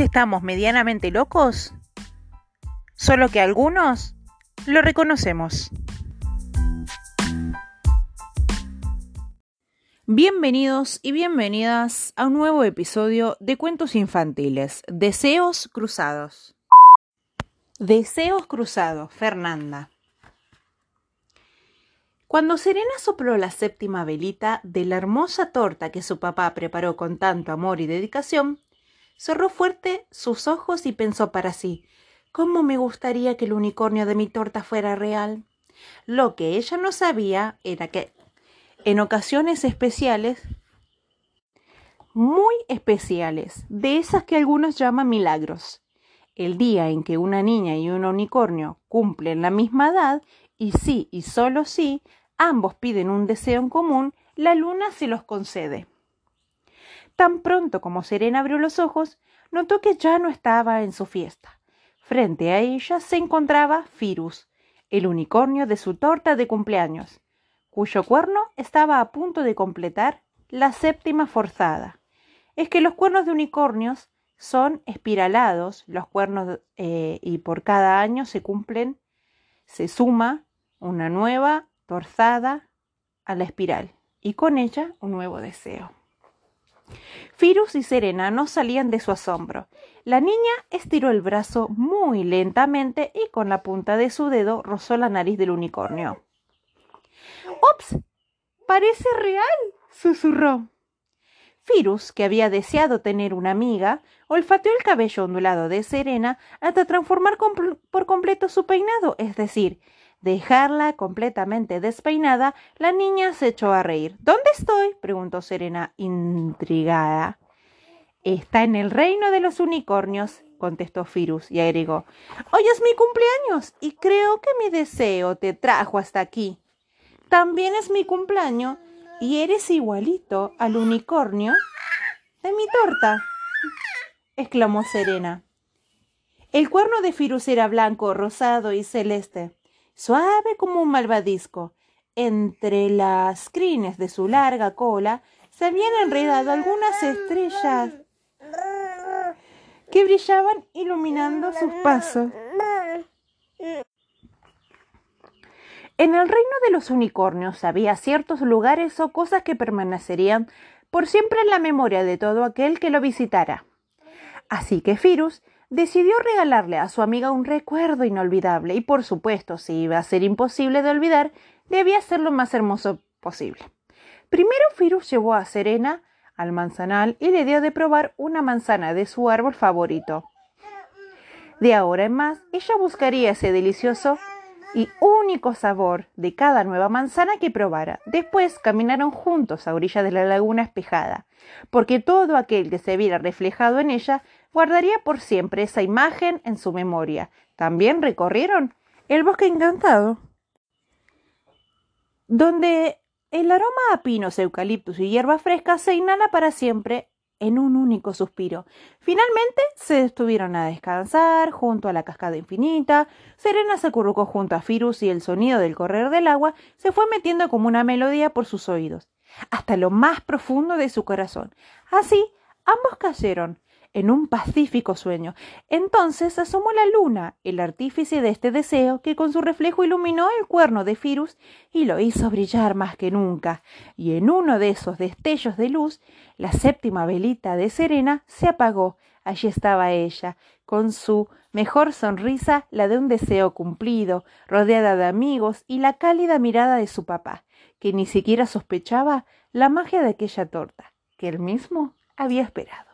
Estamos medianamente locos, solo que algunos lo reconocemos. Bienvenidos y bienvenidas a un nuevo episodio de Cuentos Infantiles, Deseos Cruzados. Deseos Cruzados, Fernanda. Cuando Serena sopló la séptima velita de la hermosa torta que su papá preparó con tanto amor y dedicación, cerró fuerte sus ojos y pensó para sí ¿Cómo me gustaría que el unicornio de mi torta fuera real? Lo que ella no sabía era que en ocasiones especiales, muy especiales, de esas que algunos llaman milagros, el día en que una niña y un unicornio cumplen la misma edad, y sí y solo sí, ambos piden un deseo en común, la luna se los concede. Tan pronto como Serena abrió los ojos, notó que ya no estaba en su fiesta. Frente a ella se encontraba Firus, el unicornio de su torta de cumpleaños, cuyo cuerno estaba a punto de completar la séptima forzada. Es que los cuernos de unicornios son espiralados, los cuernos, eh, y por cada año se cumplen, se suma una nueva torzada a la espiral, y con ella un nuevo deseo. Firus y Serena no salían de su asombro. La niña estiró el brazo muy lentamente y con la punta de su dedo rozó la nariz del unicornio. ¡Ops! Parece real, susurró. Firus, que había deseado tener una amiga, olfateó el cabello ondulado de Serena hasta transformar por completo su peinado, es decir, dejarla completamente despeinada, la niña se echó a reír. ¿Dónde estoy? preguntó Serena, intrigada. Está en el reino de los unicornios, contestó Firus y agregó. Hoy es mi cumpleaños y creo que mi deseo te trajo hasta aquí. También es mi cumpleaños y eres igualito al unicornio de mi torta, exclamó Serena. El cuerno de Firus era blanco, rosado y celeste suave como un malvadisco. Entre las crines de su larga cola se habían enredado algunas estrellas que brillaban iluminando sus pasos. En el reino de los unicornios había ciertos lugares o cosas que permanecerían por siempre en la memoria de todo aquel que lo visitara. Así que Firus decidió regalarle a su amiga un recuerdo inolvidable y por supuesto, si iba a ser imposible de olvidar, debía ser lo más hermoso posible. Primero Firus llevó a Serena al manzanal y le dio de probar una manzana de su árbol favorito. De ahora en más, ella buscaría ese delicioso y único sabor de cada nueva manzana que probara. Después caminaron juntos a orilla de la laguna espejada, porque todo aquel que se viera reflejado en ella guardaría por siempre esa imagen en su memoria. También recorrieron el bosque encantado, donde el aroma a pinos, eucaliptus y hierba fresca se inhala para siempre en un único suspiro. Finalmente se detuvieron a descansar junto a la cascada infinita. Serena se acurrucó junto a Firus y el sonido del correr del agua se fue metiendo como una melodía por sus oídos, hasta lo más profundo de su corazón. Así, ambos cayeron en un pacífico sueño. Entonces asomó la luna, el artífice de este deseo, que con su reflejo iluminó el cuerno de Firus y lo hizo brillar más que nunca. Y en uno de esos destellos de luz, la séptima velita de Serena se apagó. Allí estaba ella, con su mejor sonrisa, la de un deseo cumplido, rodeada de amigos y la cálida mirada de su papá, que ni siquiera sospechaba la magia de aquella torta, que él mismo había esperado.